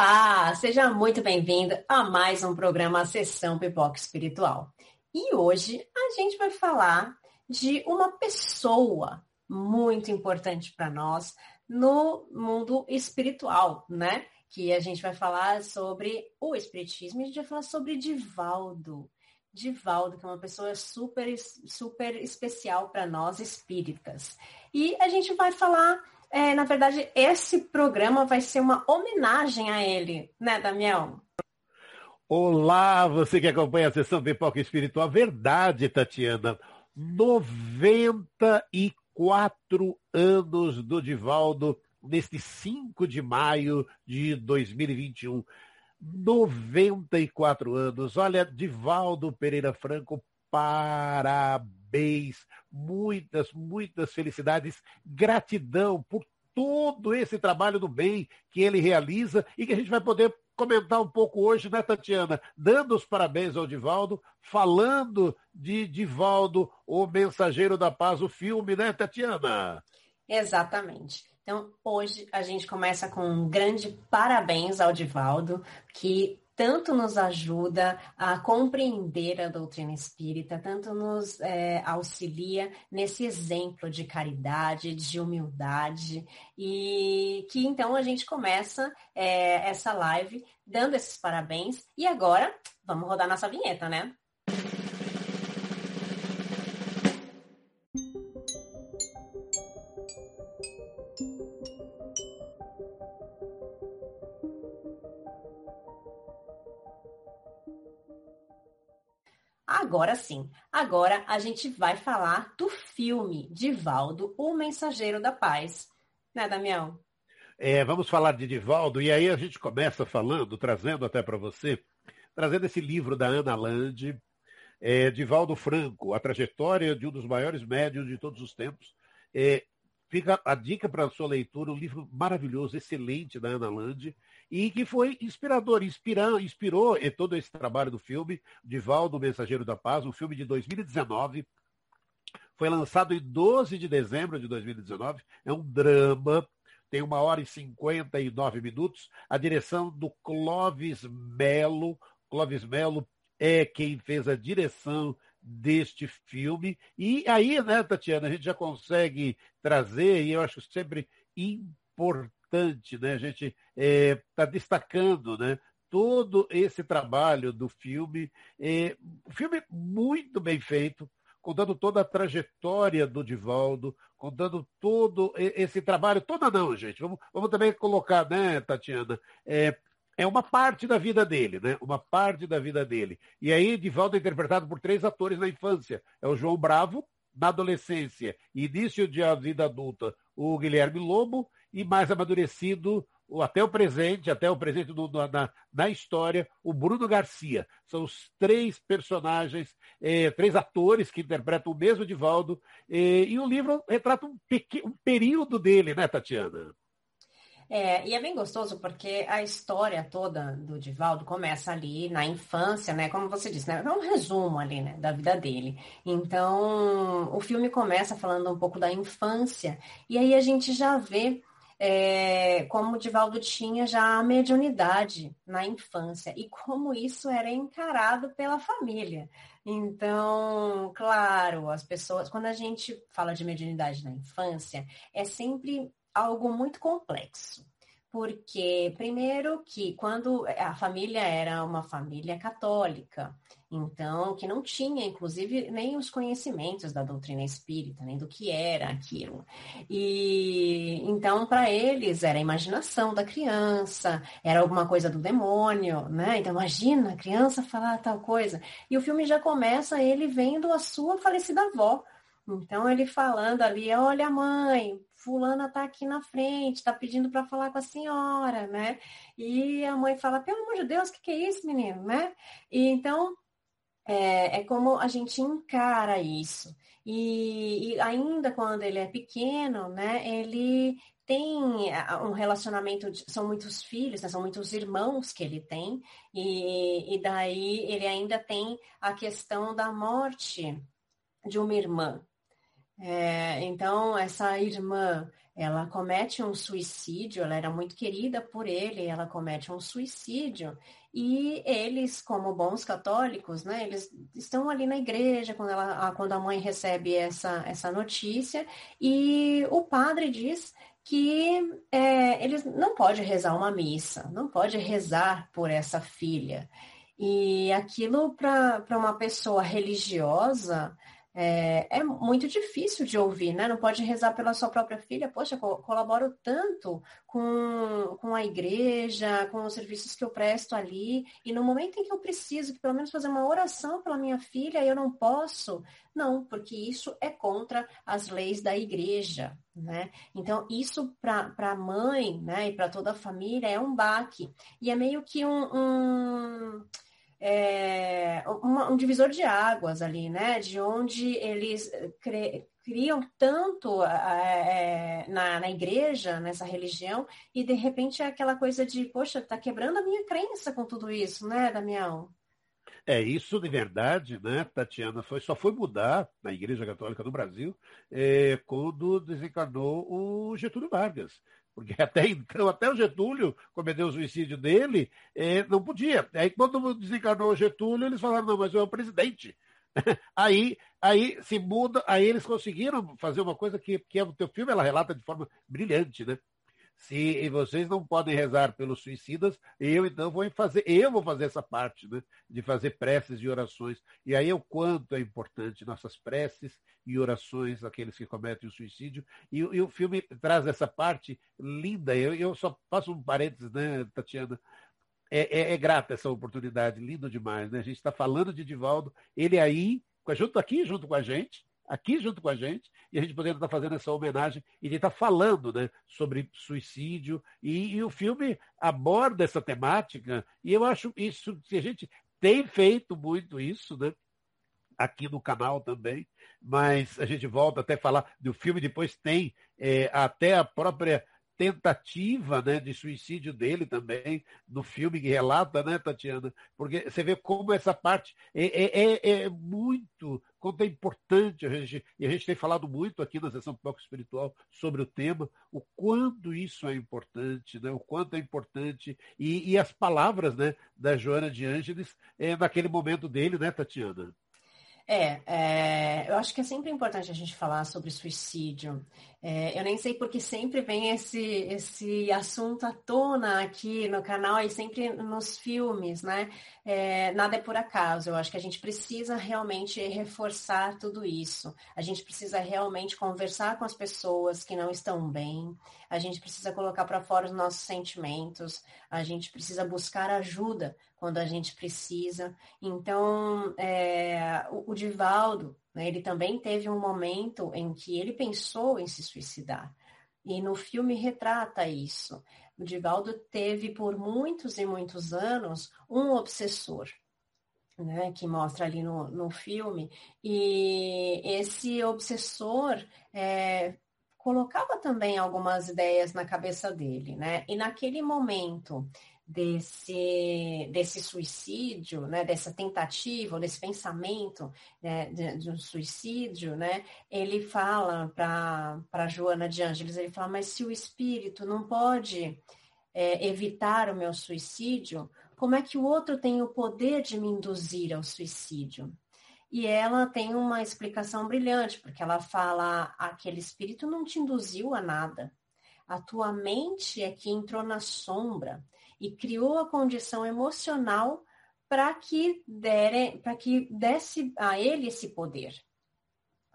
Olá, seja muito bem-vindo a mais um programa Sessão Pipoca Espiritual. E hoje a gente vai falar de uma pessoa muito importante para nós no mundo espiritual, né? Que a gente vai falar sobre o espiritismo e a gente vai falar sobre Divaldo. Divaldo, que é uma pessoa super, super especial para nós espíritas. E a gente vai falar é, na verdade, esse programa vai ser uma homenagem a ele, né, Damião? Olá, você que acompanha a sessão Pipoca Espiritual. Verdade, Tatiana. 94 anos do Divaldo neste 5 de maio de 2021. 94 anos. Olha, Divaldo Pereira Franco, parabéns parabéns, muitas, muitas felicidades, gratidão por todo esse trabalho do bem que ele realiza e que a gente vai poder comentar um pouco hoje, né, Tatiana? Dando os parabéns ao Divaldo, falando de Divaldo, o Mensageiro da Paz, o filme, né, Tatiana? Exatamente. Então, hoje a gente começa com um grande parabéns ao Divaldo, que tanto nos ajuda a compreender a doutrina espírita, tanto nos é, auxilia nesse exemplo de caridade, de humildade, e que então a gente começa é, essa live dando esses parabéns. E agora, vamos rodar nossa vinheta, né? Agora sim, agora a gente vai falar do filme Divaldo, o Mensageiro da Paz. Né, Damião? É, vamos falar de Divaldo, e aí a gente começa falando, trazendo até para você, trazendo esse livro da Ana Lande, é, Divaldo Franco, a trajetória de um dos maiores médios de todos os tempos. É, fica a dica para a sua leitura, um livro maravilhoso, excelente da Ana Lande, e que foi inspirador, inspirou, inspirou todo esse trabalho do filme, Divaldo, Mensageiro da Paz, um filme de 2019, foi lançado em 12 de dezembro de 2019, é um drama, tem uma hora e 59 minutos, a direção do Clóvis Melo, Clóvis Melo é quem fez a direção deste filme. E aí, né, Tatiana, a gente já consegue trazer, e eu acho sempre importante, né? A gente está é, tá destacando, né? Todo esse trabalho do filme, é, um filme muito bem feito, contando toda a trajetória do Divaldo, contando todo esse trabalho, toda não, gente. Vamos, vamos também colocar, né, Tatiana? É, é uma parte da vida dele, né? Uma parte da vida dele. E aí, Divaldo é interpretado por três atores na infância. É o João Bravo, na adolescência início de vida adulta, o Guilherme Lobo e mais amadurecido, até o presente, até o presente do, na, na, história, o Bruno Garcia. São os três personagens, eh, três atores que interpretam o mesmo Divaldo, eh, e o livro retrata um, um período dele, né, Tatiana? É, e é bem gostoso porque a história toda do Divaldo começa ali na infância, né? Como você disse, né? É um resumo ali, né? Da vida dele. Então, o filme começa falando um pouco da infância, e aí a gente já vê é, como o Divaldo tinha já a mediunidade na infância e como isso era encarado pela família. Então, claro, as pessoas, quando a gente fala de mediunidade na infância, é sempre algo muito complexo. Porque, primeiro, que quando a família era uma família católica, então, que não tinha, inclusive, nem os conhecimentos da doutrina espírita, nem do que era aquilo. E então, para eles, era a imaginação da criança, era alguma coisa do demônio, né? Então, imagina a criança falar tal coisa. E o filme já começa ele vendo a sua falecida avó. Então, ele falando ali: olha, mãe, fulana tá aqui na frente, tá pedindo para falar com a senhora, né? E a mãe fala, pelo amor de Deus, o que, que é isso, menino, né? E então é, é como a gente encara isso. E, e, ainda quando ele é pequeno, né, ele tem um relacionamento, de, são muitos filhos, né, são muitos irmãos que ele tem, e, e daí ele ainda tem a questão da morte de uma irmã. É, então, essa irmã ela comete um suicídio, ela era muito querida por ele, ela comete um suicídio e eles, como bons católicos, né, eles estão ali na igreja quando, ela, quando a mãe recebe essa, essa notícia e o padre diz que é, eles não pode rezar uma missa, não pode rezar por essa filha. E aquilo para uma pessoa religiosa é, é, muito difícil de ouvir, né? Não pode rezar pela sua própria filha. Poxa, co colaboro tanto com, com a igreja, com os serviços que eu presto ali, e no momento em que eu preciso, que pelo menos fazer uma oração pela minha filha, eu não posso. Não, porque isso é contra as leis da igreja, né? Então, isso para a mãe, né, e para toda a família é um baque. E é meio que um, um é, uma, um divisor de águas ali, né? De onde eles cre, criam tanto é, na, na igreja, nessa religião, e de repente é aquela coisa de, poxa, tá quebrando a minha crença com tudo isso, né, Damião? É, isso de verdade, né, Tatiana, foi, só foi mudar na Igreja Católica do Brasil é, quando desencarnou o Getúlio Vargas porque até então, até o Getúlio cometeu o suicídio dele, eh, não podia. Aí quando desencarnou o Getúlio, eles falaram, não, mas eu é o presidente. aí, aí se muda, aí eles conseguiram fazer uma coisa que, que é, o teu filme ela relata de forma brilhante, né? Se vocês não podem rezar pelos suicidas, eu então vou fazer, eu vou fazer essa parte, né? De fazer preces e orações. E aí é o quanto é importante nossas preces e orações daqueles que cometem o suicídio. E, e o filme traz essa parte linda. Eu, eu só faço um parênteses, né, Tatiana? É, é, é grata essa oportunidade, lindo demais, né? A gente está falando de Divaldo, ele aí, junto aqui, junto com a gente, aqui junto com a gente, e a gente podendo estar fazendo essa homenagem e ele está falando né, sobre suicídio, e, e, o filme aborda essa temática, e eu acho isso, se a gente tem feito muito isso, né? Aqui no canal também, mas a gente volta até falar do filme, depois tem é, até a própria tentativa né, de suicídio dele também, no filme que relata, né, Tatiana? Porque você vê como essa parte é, é, é, é muito, quanto é importante, a gente, e a gente tem falado muito aqui na sessão Pipoca Espiritual sobre o tema, o quanto isso é importante, né, o quanto é importante, e, e as palavras né, da Joana de Ângeles é, naquele momento dele, né, Tatiana? É, é, eu acho que é sempre importante a gente falar sobre suicídio. É, eu nem sei porque sempre vem esse, esse assunto à tona aqui no canal e sempre nos filmes, né? É, nada é por acaso. Eu acho que a gente precisa realmente reforçar tudo isso. A gente precisa realmente conversar com as pessoas que não estão bem. A gente precisa colocar para fora os nossos sentimentos. A gente precisa buscar ajuda quando a gente precisa. Então, é, o, o Divaldo, né, ele também teve um momento em que ele pensou em se suicidar. E no filme retrata isso. O Divaldo teve por muitos e muitos anos um obsessor, né, que mostra ali no, no filme. E esse obsessor é, colocava também algumas ideias na cabeça dele, né? E naquele momento desse, desse suicídio, né, dessa tentativa, desse pensamento né, de, de, um suicídio, né, ele fala para Joana de Ângeles, ele fala, mas se o espírito não pode é, evitar o meu suicídio, como é que o outro tem o poder de me induzir ao suicídio? E ela tem uma explicação brilhante, porque ela fala, aquele espírito não te induziu a nada. A tua mente é que entrou na sombra e criou a condição emocional para que para que desse a ele esse poder.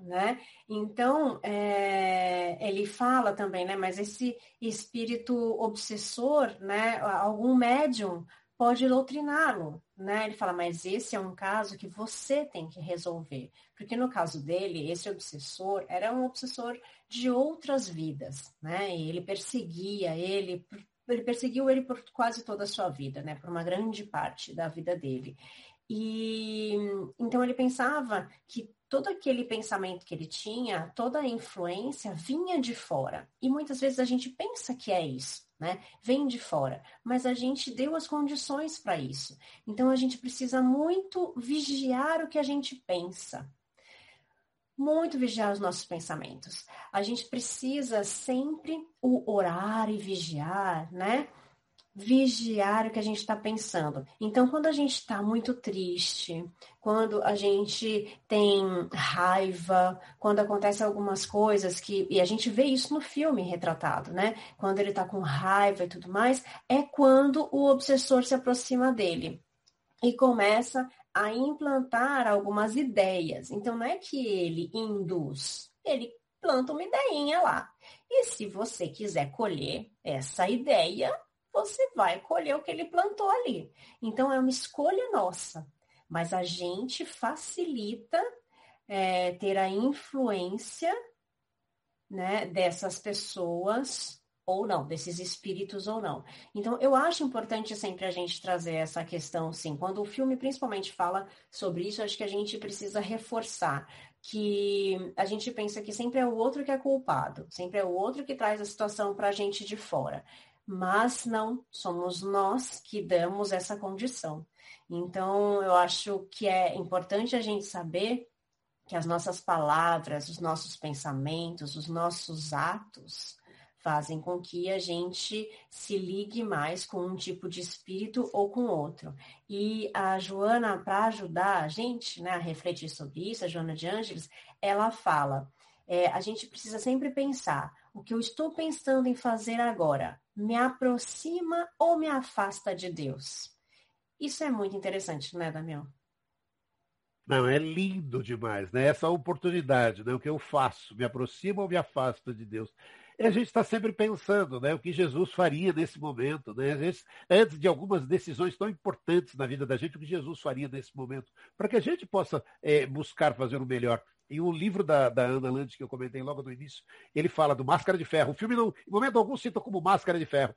Né? Então, é, ele fala também, né? Mas esse espírito obsessor, né? Algum médium pode doutriná-lo, né? Ele fala, mas esse é um caso que você tem que resolver, porque no caso dele, esse obsessor era um obsessor de outras vidas, né? E ele perseguia ele ele perseguiu ele por quase toda a sua vida, né? Por uma grande parte da vida dele. E então ele pensava que todo aquele pensamento que ele tinha, toda a influência vinha de fora. E muitas vezes a gente pensa que é isso, né? Vem de fora, mas a gente deu as condições para isso. Então a gente precisa muito vigiar o que a gente pensa. Muito vigiar os nossos pensamentos. A gente precisa sempre o orar e vigiar, né? Vigiar o que a gente está pensando. Então, quando a gente está muito triste, quando a gente tem raiva, quando acontecem algumas coisas que. E a gente vê isso no filme retratado, né? Quando ele está com raiva e tudo mais, é quando o obsessor se aproxima dele e começa a implantar algumas ideias. Então, não é que ele induz, ele planta uma ideinha lá. E se você quiser colher essa ideia, você vai colher o que ele plantou ali. Então, é uma escolha nossa. Mas a gente facilita é, ter a influência né, dessas pessoas ou não, desses espíritos ou não. Então, eu acho importante sempre a gente trazer essa questão, sim. Quando o filme principalmente fala sobre isso, acho que a gente precisa reforçar que a gente pensa que sempre é o outro que é culpado, sempre é o outro que traz a situação para a gente de fora. Mas não, somos nós que damos essa condição. Então, eu acho que é importante a gente saber que as nossas palavras, os nossos pensamentos, os nossos atos, fazem com que a gente se ligue mais com um tipo de espírito ou com outro. E a Joana, para ajudar a gente né, a refletir sobre isso, a Joana de Ângeles, ela fala: é, a gente precisa sempre pensar o que eu estou pensando em fazer agora me aproxima ou me afasta de Deus? Isso é muito interessante, né, Damião? Não, é lindo demais, né? Essa oportunidade, né? O que eu faço, me aproxima ou me afasta de Deus? E a gente está sempre pensando né, o que Jesus faria nesse momento. Né? Vezes, antes de algumas decisões tão importantes na vida da gente, o que Jesus faria nesse momento, para que a gente possa é, buscar fazer o melhor. Em um livro da, da Ana Landes, que eu comentei logo no início, ele fala do Máscara de Ferro. O filme, não, em momento algum, cita como Máscara de Ferro,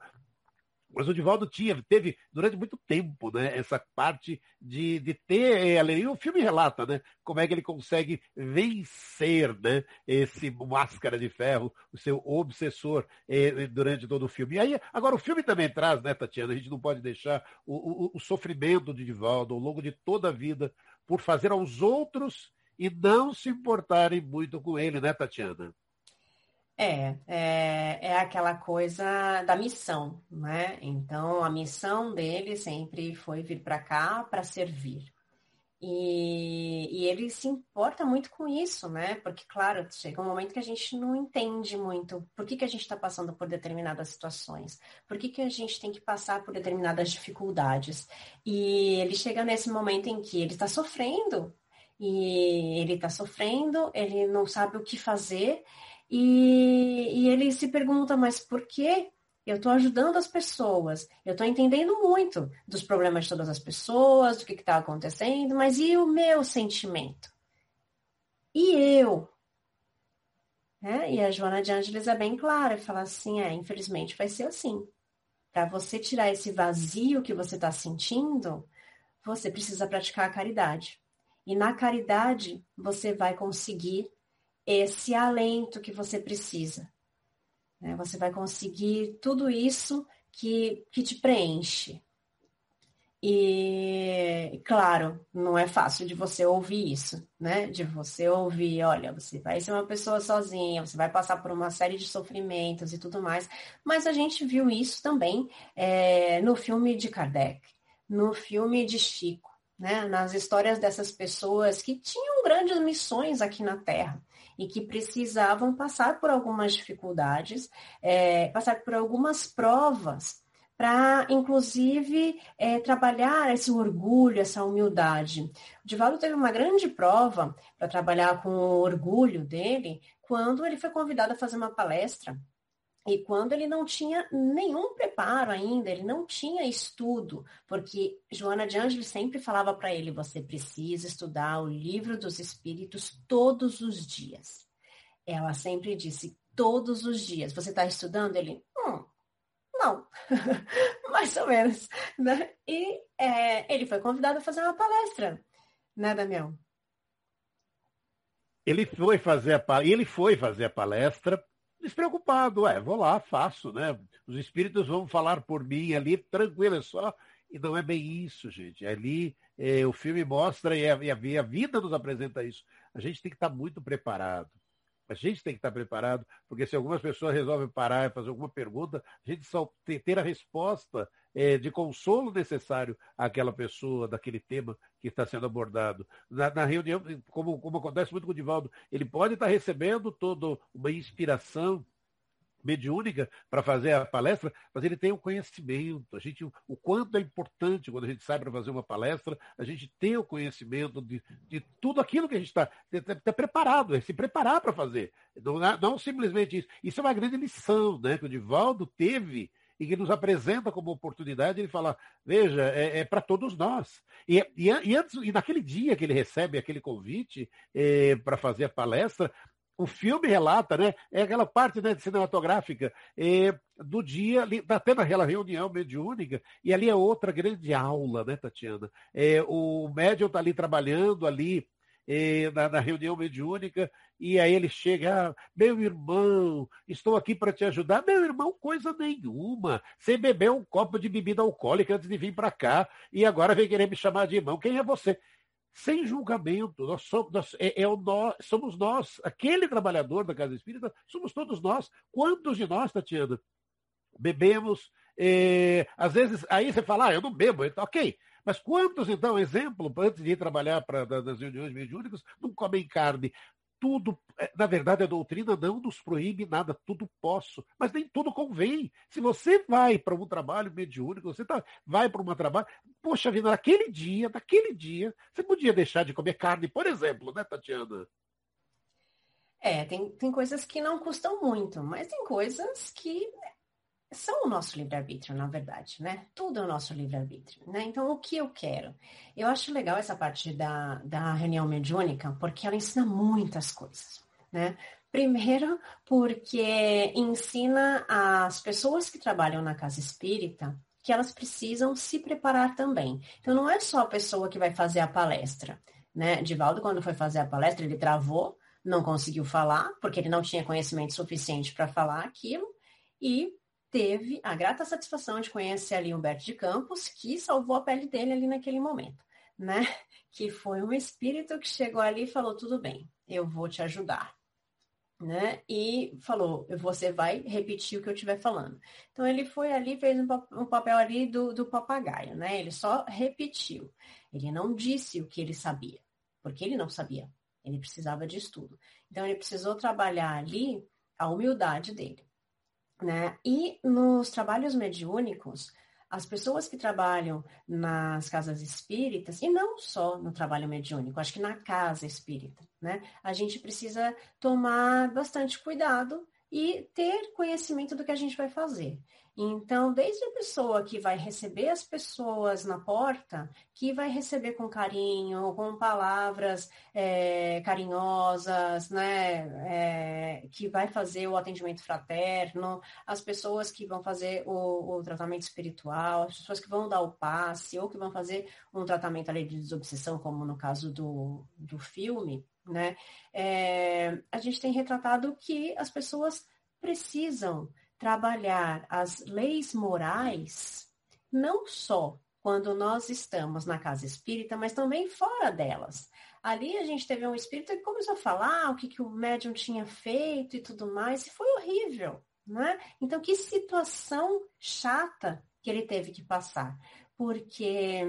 mas o Divaldo tinha, teve durante muito tempo, né, essa parte de, de ter, eh, e o filme relata, né, como é que ele consegue vencer, né, esse máscara de ferro, o seu obsessor eh, durante todo o filme. E aí, agora o filme também traz, né, Tatiana, a gente não pode deixar o, o, o sofrimento de Divaldo ao longo de toda a vida por fazer aos outros e não se importarem muito com ele, né, Tatiana? É, é, é aquela coisa da missão, né? Então, a missão dele sempre foi vir para cá para servir. E, e, ele se importa muito com isso, né? Porque, claro, chega um momento que a gente não entende muito por que, que a gente está passando por determinadas situações, por que, que a gente tem que passar por determinadas dificuldades. E ele chega nesse momento em que ele está sofrendo, e ele está sofrendo, ele não sabe o que fazer, e, e ele se pergunta, mas por que eu estou ajudando as pessoas, eu estou entendendo muito dos problemas de todas as pessoas, do que está acontecendo, mas e o meu sentimento? E eu? É, e a Joana de Ângeles é bem clara e fala assim: é, infelizmente vai ser assim. Para você tirar esse vazio que você está sentindo, você precisa praticar a caridade. E na caridade você vai conseguir esse alento que você precisa. Né? Você vai conseguir tudo isso que, que te preenche. E, claro, não é fácil de você ouvir isso, né? De você ouvir, olha, você vai ser uma pessoa sozinha, você vai passar por uma série de sofrimentos e tudo mais. Mas a gente viu isso também é, no filme de Kardec, no filme de Chico, né? Nas histórias dessas pessoas que tinham grandes missões aqui na Terra e que precisavam passar por algumas dificuldades, é, passar por algumas provas para, inclusive, é, trabalhar esse orgulho, essa humildade. O Divaldo teve uma grande prova para trabalhar com o orgulho dele quando ele foi convidado a fazer uma palestra e quando ele não tinha nenhum preparo ainda, ele não tinha estudo, porque Joana de Ângeles sempre falava para ele: você precisa estudar o livro dos Espíritos todos os dias. Ela sempre disse: todos os dias. Você está estudando? Ele: hum, não, mais ou menos. Né? E é, ele foi convidado a fazer uma palestra, né, Damião? Ele foi fazer a, ele foi fazer a palestra despreocupado, é, vou lá, faço, né? Os espíritos vão falar por mim ali, tranquilo, é só E não é bem isso, gente. Ali é, o filme mostra e a, e a, vida nos apresenta isso. A gente tem que estar muito preparado. A gente tem que estar preparado, porque se algumas pessoas resolvem parar e fazer alguma pergunta, a gente só ter a resposta é, de consolo necessário àquela pessoa, daquele tema que está sendo abordado. Na, na reunião, como, como, acontece muito com o Divaldo, ele pode estar recebendo toda uma inspiração mediúnica para fazer a palestra, mas ele tem o conhecimento. A gente, o quanto é importante quando a gente sai para fazer uma palestra, a gente ter o conhecimento de, de tudo aquilo que a gente está tá, tá preparado, é se preparar para fazer. Não, não simplesmente isso. Isso é uma grande lição né, que o Divaldo teve e que nos apresenta como oportunidade, ele fala, veja, é, é para todos nós. E, e, e, antes, e naquele dia que ele recebe aquele convite é, para fazer a palestra, o filme relata, né? É aquela parte né, cinematográfica é, do dia, está tendo aquela reunião mediúnica, e ali é outra grande aula, né, Tatiana? É, o médium está ali trabalhando ali eh, na, na, reunião mediúnica, e aí ele chega, ah, meu irmão, estou aqui para te ajudar. Meu irmão, coisa nenhuma. Você bebeu um copo de bebida alcoólica antes de vir para cá, e agora vem querer me chamar de irmão. Quem é você? Sem julgamento, nós somos, nós, é, é o nós, somos nós, aquele trabalhador da casa espírita, somos todos nós. Quantos de nós, Tatiana, bebemos? Eh, às vezes, aí você fala, ah, eu não bebo, então, ok. Mas quantos, então, exemplo, antes de ir trabalhar para das reuniões mediúnicas, não comem carne? Tudo, é, na verdade, a doutrina não nos proíbe nada, tudo posso, mas nem tudo convém. Se você vai para um trabalho mediúnico, você tá, vai para um trabalho, poxa vida, naquele dia, naquele dia, você podia deixar de comer carne, por exemplo, né, Tatiana? É, tem, tem coisas que não custam muito, mas tem coisas que são o nosso livre-arbítrio, na verdade, né? Tudo é o nosso livre-arbítrio, né? Então, o que eu quero? Eu acho legal essa parte da, da reunião mediúnica, porque ela ensina muitas coisas, né? Primeiro, porque ensina as pessoas que trabalham na casa espírita que elas precisam se preparar também. Então, não é só a pessoa que vai fazer a palestra, né? Divaldo, quando foi fazer a palestra, ele travou, não conseguiu falar, porque ele não tinha conhecimento suficiente para falar aquilo, e teve a grata satisfação de conhecer ali Humberto de Campos, que salvou a pele dele ali naquele momento, né? Que foi um espírito que chegou ali e falou: tudo bem, eu vou te ajudar. Né? E falou, você vai repetir o que eu estiver falando. Então ele foi ali, fez um, papel ali do, do papagaio, né? Ele só repetiu. Ele não disse o que ele sabia, porque ele não sabia. Ele precisava de estudo. Então ele precisou trabalhar ali a humildade dele. Né? E nos trabalhos mediúnicos, as pessoas que trabalham nas casas espíritas, e não só no trabalho mediúnico, acho que na casa espírita, né? A gente precisa tomar bastante cuidado e ter conhecimento do que a gente vai fazer. Então, desde a pessoa que vai receber as pessoas na porta, que vai receber com carinho, com palavras é, carinhosas, né, é, que vai fazer o atendimento fraterno, as pessoas que vão fazer o, o, tratamento espiritual, as pessoas que vão dar o passe, ou que vão fazer um tratamento ali de desobsessão, como no caso do, do filme, né, é, a gente tem retratado que as pessoas precisam trabalhar as leis morais, não só quando nós estamos na casa espírita, mas também fora delas. Ali a gente teve um espírito que começou a falar o que, que o médium tinha feito e tudo mais, e foi horrível, né? Então, que situação chata que ele teve que passar, porque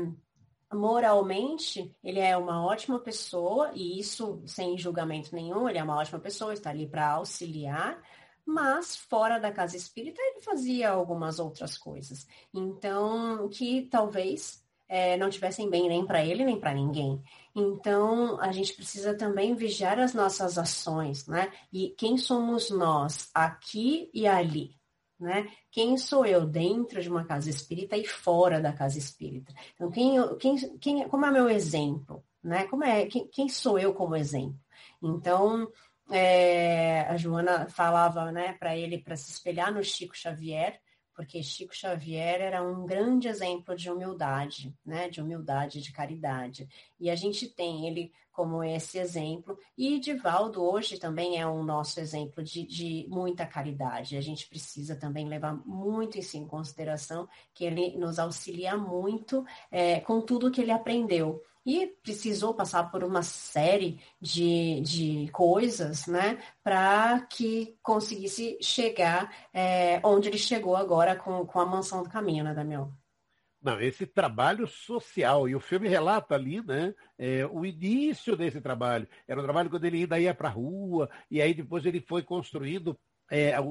moralmente ele é uma ótima pessoa, e isso sem julgamento nenhum, ele é uma ótima pessoa, está ali para auxiliar, mas fora da casa espírita ele fazia algumas outras coisas. Então, que talvez é, não tivessem bem nem para ele nem para ninguém. Então, a gente precisa também vigiar as nossas ações, né? E quem somos nós aqui e ali, né? Quem sou eu dentro de uma casa espírita e fora da casa espírita? Então, quem, quem, quem como é meu exemplo, né? Como é quem, quem sou eu como exemplo? Então, é, a Joana falava né, para ele para se espelhar no Chico Xavier, porque Chico Xavier era um grande exemplo de humildade, né, de humildade, de caridade. E a gente tem, ele como esse exemplo. E Divaldo hoje também é um nosso exemplo de, de muita caridade. A gente precisa também levar muito isso em consideração, que ele nos auxilia muito é, com tudo que ele aprendeu e precisou passar por uma série de, de coisas, né, para que conseguisse chegar é, onde ele chegou agora com, com a Mansão do Caminho, né, Damião? Não, esse trabalho social, e o filme relata ali, né, é, o início desse trabalho. Era um trabalho quando ele ainda ia para a rua, e aí depois ele foi construindo é, a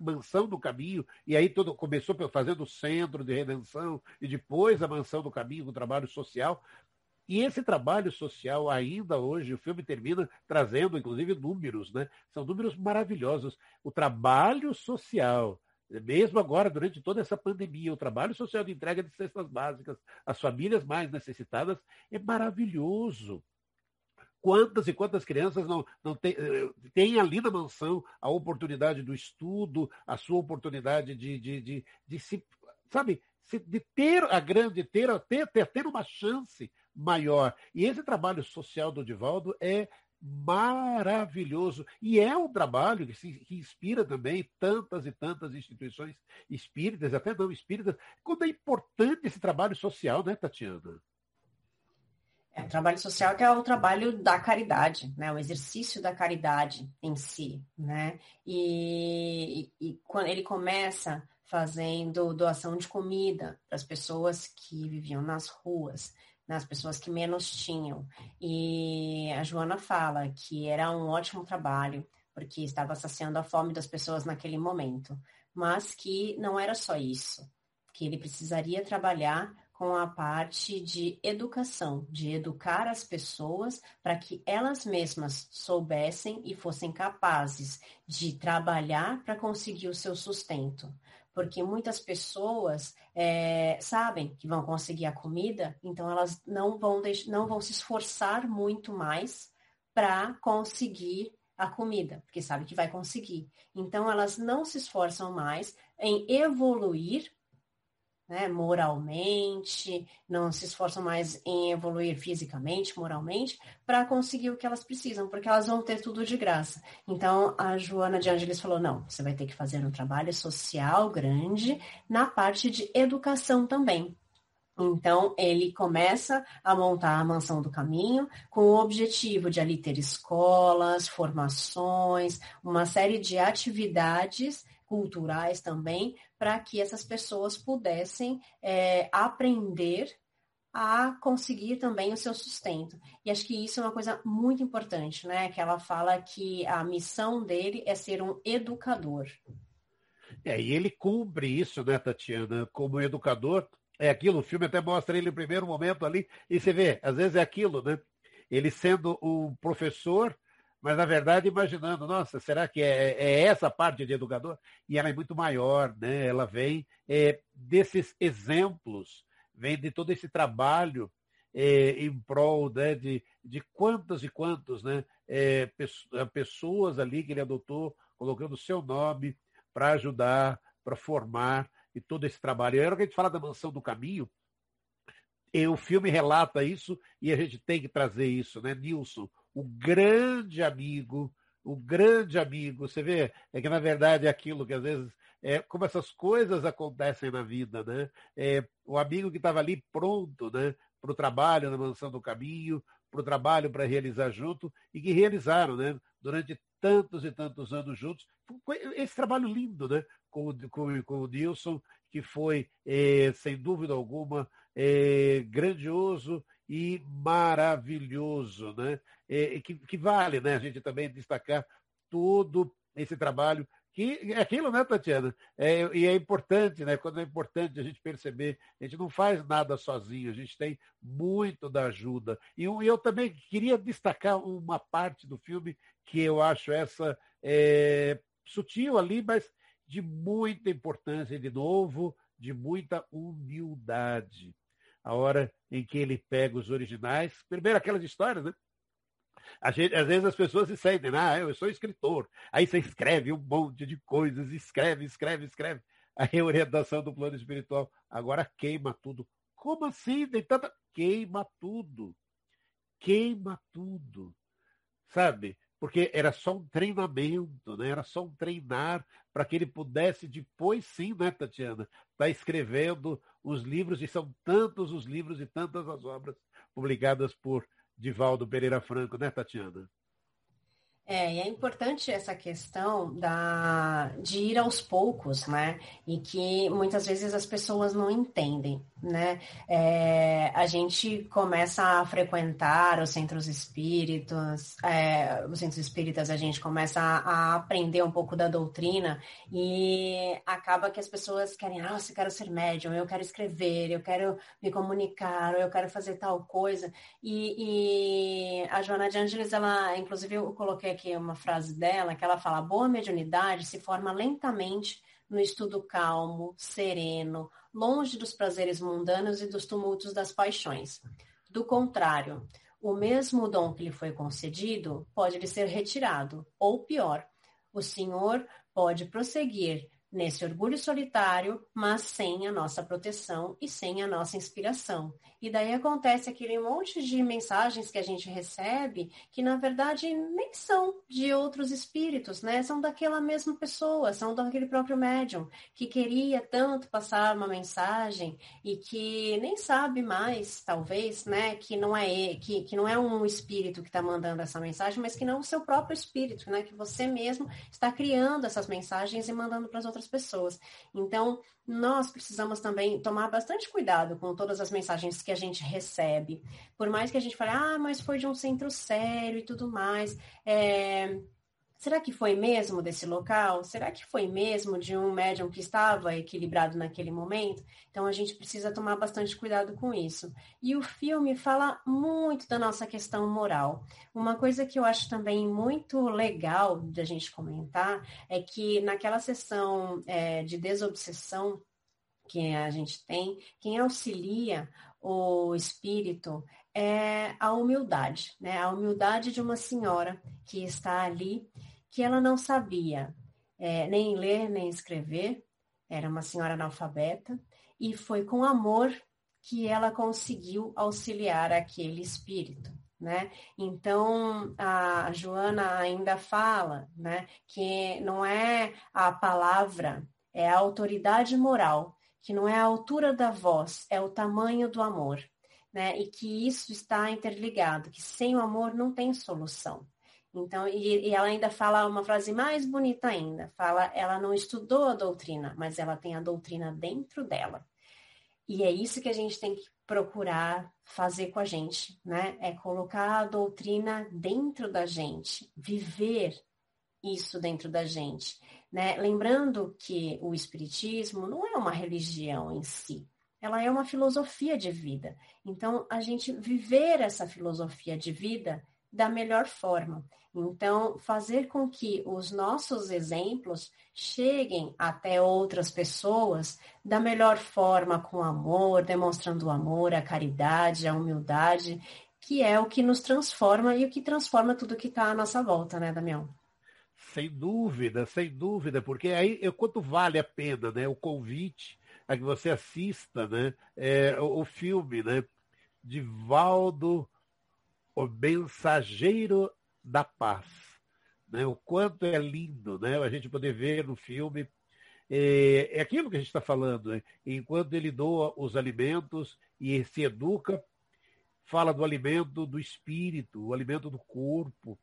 mansão do caminho, e aí todo, começou fazendo o centro de redenção, e depois a mansão do caminho, o trabalho social. E esse trabalho social, ainda hoje, o filme termina trazendo, inclusive, números, né? São números maravilhosos. O trabalho social, mesmo agora, durante toda essa pandemia, o trabalho social de entrega de cestas básicas às famílias mais necessitadas é maravilhoso. Quantas e quantas crianças não, não têm tem ali na mansão a oportunidade do estudo, a sua oportunidade de, de, de, de se, sabe, de ter a grande, ter, ter, ter, ter uma chance maior. E esse trabalho social do Divaldo é maravilhoso. E é um trabalho que, se, que inspira também tantas e tantas instituições espíritas, até não espíritas. Como é importante esse trabalho social, né, Tatiana? É, o trabalho social que é o trabalho da caridade, né? O exercício da caridade em si, né? E, e, e quando ele começa fazendo doação de comida para as pessoas que viviam nas ruas, nas pessoas que menos tinham. E a Joana fala que era um ótimo trabalho, porque estava saciando a fome das pessoas naquele momento, mas que não era só isso, que ele precisaria trabalhar com a parte de educação, de educar as pessoas para que elas mesmas soubessem e fossem capazes de trabalhar para conseguir o seu sustento porque muitas pessoas é, sabem que vão conseguir a comida, então elas não vão, não vão se esforçar muito mais para conseguir a comida, porque sabe que vai conseguir. Então elas não se esforçam mais em evoluir né, moralmente, não se esforçam mais em evoluir fisicamente, moralmente, para conseguir o que elas precisam, porque elas vão ter tudo de graça. Então, a Joana de Angelis falou: não, você vai ter que fazer um trabalho social grande na parte de educação também. Então, ele começa a montar a Mansão do Caminho com o objetivo de ali ter escolas, formações, uma série de atividades culturais também, para que essas pessoas pudessem é, aprender a conseguir também o seu sustento. E acho que isso é uma coisa muito importante, né? Que ela fala que a missão dele é ser um educador. É, e ele cumpre isso, né, Tatiana? Como educador, é aquilo, o filme até mostra ele no primeiro momento ali, e você vê, às vezes é aquilo, né? Ele sendo o professor mas na verdade imaginando, nossa, será que é, é, essa parte de educador? E ela é muito maior, né? Ela vem é, desses exemplos, vem de todo esse trabalho é, em prol né, de, de quantos e quantos né, é, pessoas ali que ele adotou, colocando o seu nome para ajudar, para formar e todo esse trabalho. Era o que a gente fala da mansão do caminho, e o filme relata isso e a gente tem que trazer isso, né, Nilson? O grande amigo, o grande amigo. Você vê, é que na verdade é aquilo que às vezes é como essas coisas acontecem na vida, né? É, o amigo que estava ali pronto, né? Para o trabalho na mansão do caminho, para o trabalho para realizar junto e que realizaram, né? Durante tantos e tantos anos juntos. Esse trabalho lindo, né? Com, com, com o Nilson, que foi, é, sem dúvida alguma, é, grandioso e maravilhoso, né? É, que, que, vale, né? A gente também destacar todo esse trabalho que é aquilo, né, Tatiana? É, e é importante, né? Quando é importante a gente perceber, a gente não faz nada sozinho, a gente tem muito da ajuda. E eu, também queria destacar uma parte do filme que eu acho essa é, sutil ali, mas de muita importância, de novo, de muita humildade a hora em que ele pega os originais. Primeiro, aquelas histórias, né? Gente, às vezes as pessoas se sentem, ah, eu sou escritor. Aí você escreve um monte de coisas, escreve, escreve, escreve. A orientação do plano espiritual, agora queima tudo. Como assim? Tem tanta. Queima tudo. queima tudo, sabe? Porque era só um treinamento, né? Era só um treinar para que ele pudesse depois sim, né, Tatiana, estar tá escrevendo os livros, e são tantos os livros e tantas as obras publicadas por Divaldo Pereira Franco, né, Tatiana? É, e é importante essa questão da, de ir aos poucos, né? E que muitas vezes as pessoas não entendem, né? É, a gente começa a frequentar os centros espíritas, é, os centros espíritas, a gente começa a, a, aprender um pouco da doutrina e acaba que as pessoas querem, nossa, eu quero ser médium, eu quero escrever, eu quero me comunicar, eu quero fazer tal coisa. E, e a Joana de Angeles, ela, inclusive, eu coloquei aqui uma frase dela, que ela fala: boa mediunidade se forma lentamente no estudo calmo, sereno, longe dos prazeres mundanos e dos tumultos das paixões. Do contrário, o mesmo dom que lhe foi concedido pode lhe ser retirado, ou pior, o Senhor pode prosseguir nesse orgulho solitário, mas sem a nossa proteção e sem a nossa inspiração. E daí acontece aquele monte de mensagens que a gente recebe que na verdade nem são de outros espíritos, né? São daquela mesma pessoa, são daquele próprio médium que queria tanto passar uma mensagem e que nem sabe mais, talvez, né, que não é que, que não é um espírito que está mandando essa mensagem, mas que não o seu próprio espírito, né? Que você mesmo está criando essas mensagens e mandando para as outras pessoas. Então, nós precisamos também tomar bastante cuidado com todas as mensagens que a gente recebe. Por mais que a gente fale, ah, mas foi de um centro sério e tudo mais. É... Será que foi mesmo desse local? Será que foi mesmo de um médium que estava equilibrado naquele momento? Então a gente precisa tomar bastante cuidado com isso. E o filme fala muito da nossa questão moral. Uma coisa que eu acho também muito legal de a gente comentar é que naquela sessão é, de desobsessão que a gente tem, quem auxilia o espírito é a humildade, né? A humildade de uma senhora que está ali que ela não sabia é, nem ler nem escrever, era uma senhora analfabeta, e foi com amor que ela conseguiu auxiliar aquele espírito. Né? Então a Joana ainda fala, né, que não é a palavra, é a autoridade moral, que não é a altura da voz, é o tamanho do amor, né? E que isso está interligado, que sem o amor não tem solução. Então, e, e, ela ainda fala uma frase mais bonita ainda. Fala, ela não estudou a doutrina, mas ela tem a doutrina dentro dela. E é isso que a gente tem que procurar fazer com a gente, né? É colocar a doutrina dentro da gente, viver isso dentro da gente, né? Lembrando que o espiritismo não é uma religião em si, ela é uma filosofia de vida. Então, a gente viver essa filosofia de vida da melhor forma. Então, fazer com que os nossos exemplos cheguem até outras pessoas da melhor forma, com amor, demonstrando o amor, a caridade, a humildade, que é o que nos transforma e o que transforma tudo que está à nossa volta, né, Damião? Sem dúvida, sem dúvida, porque aí eu, quanto vale a pena, né, o convite a que você assista, né, é, o, o filme, né, de Valdo, o mensageiro da paz. Né? O quanto é lindo né? a gente poder ver no filme. É, é aquilo que a gente está falando. Né? Enquanto ele doa os alimentos e se educa, fala do alimento do espírito, o alimento do corpo,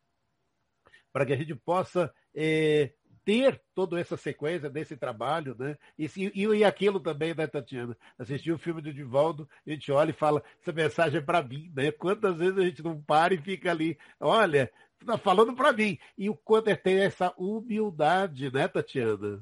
para que a gente possa é, ter toda essa sequência desse trabalho, né? E, e, e aquilo também, né, Tatiana? Assistir o filme do Divaldo, a gente olha e fala, essa mensagem é para mim, né? Quantas vezes a gente não para e fica ali, olha, tá falando para mim. E o quanto é ter essa humildade, né, Tatiana?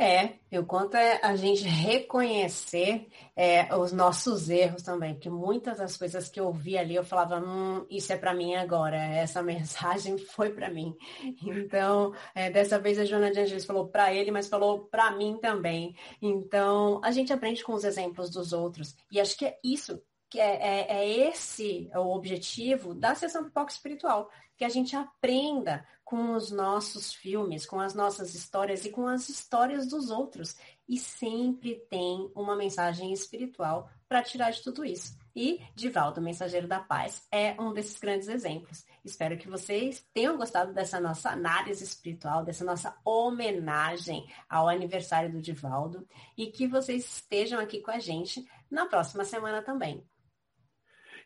É, eu conto é a gente reconhecer é, os nossos erros também, porque muitas das coisas que eu vi ali eu falava, hum, isso é para mim agora, essa mensagem foi para mim. Então, é, dessa vez a Joana de Angelis falou para ele, mas falou para mim também. Então, a gente aprende com os exemplos dos outros e acho que é isso que é, é, é esse o objetivo da sessão pipoca espiritual, que a gente aprenda com os nossos filmes, com as nossas histórias e com as histórias dos outros. E sempre tem uma mensagem espiritual para tirar de tudo isso. E Divaldo, Mensageiro da Paz, é um desses grandes exemplos. Espero que vocês tenham gostado dessa nossa análise espiritual, dessa nossa homenagem ao aniversário do Divaldo e que vocês estejam aqui com a gente na próxima semana também.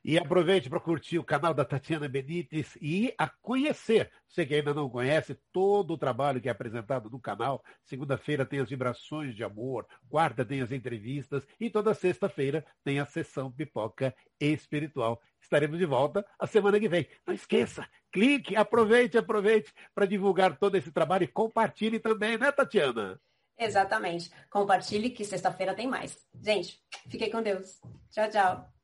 E aproveite para curtir o canal da Tatiana Benites e a conhecer, você que ainda não conhece, todo o trabalho que é apresentado no canal. Segunda-feira tem as vibrações de amor, quarta tem as entrevistas e toda sexta-feira tem a sessão pipoca espiritual. Estaremos de volta a semana que vem. Não esqueça, clique, aproveite, aproveite para divulgar todo esse trabalho e compartilhe também, né, Tatiana? Exatamente. Compartilhe que sexta-feira tem mais. Gente, fiquem com Deus. Tchau, tchau.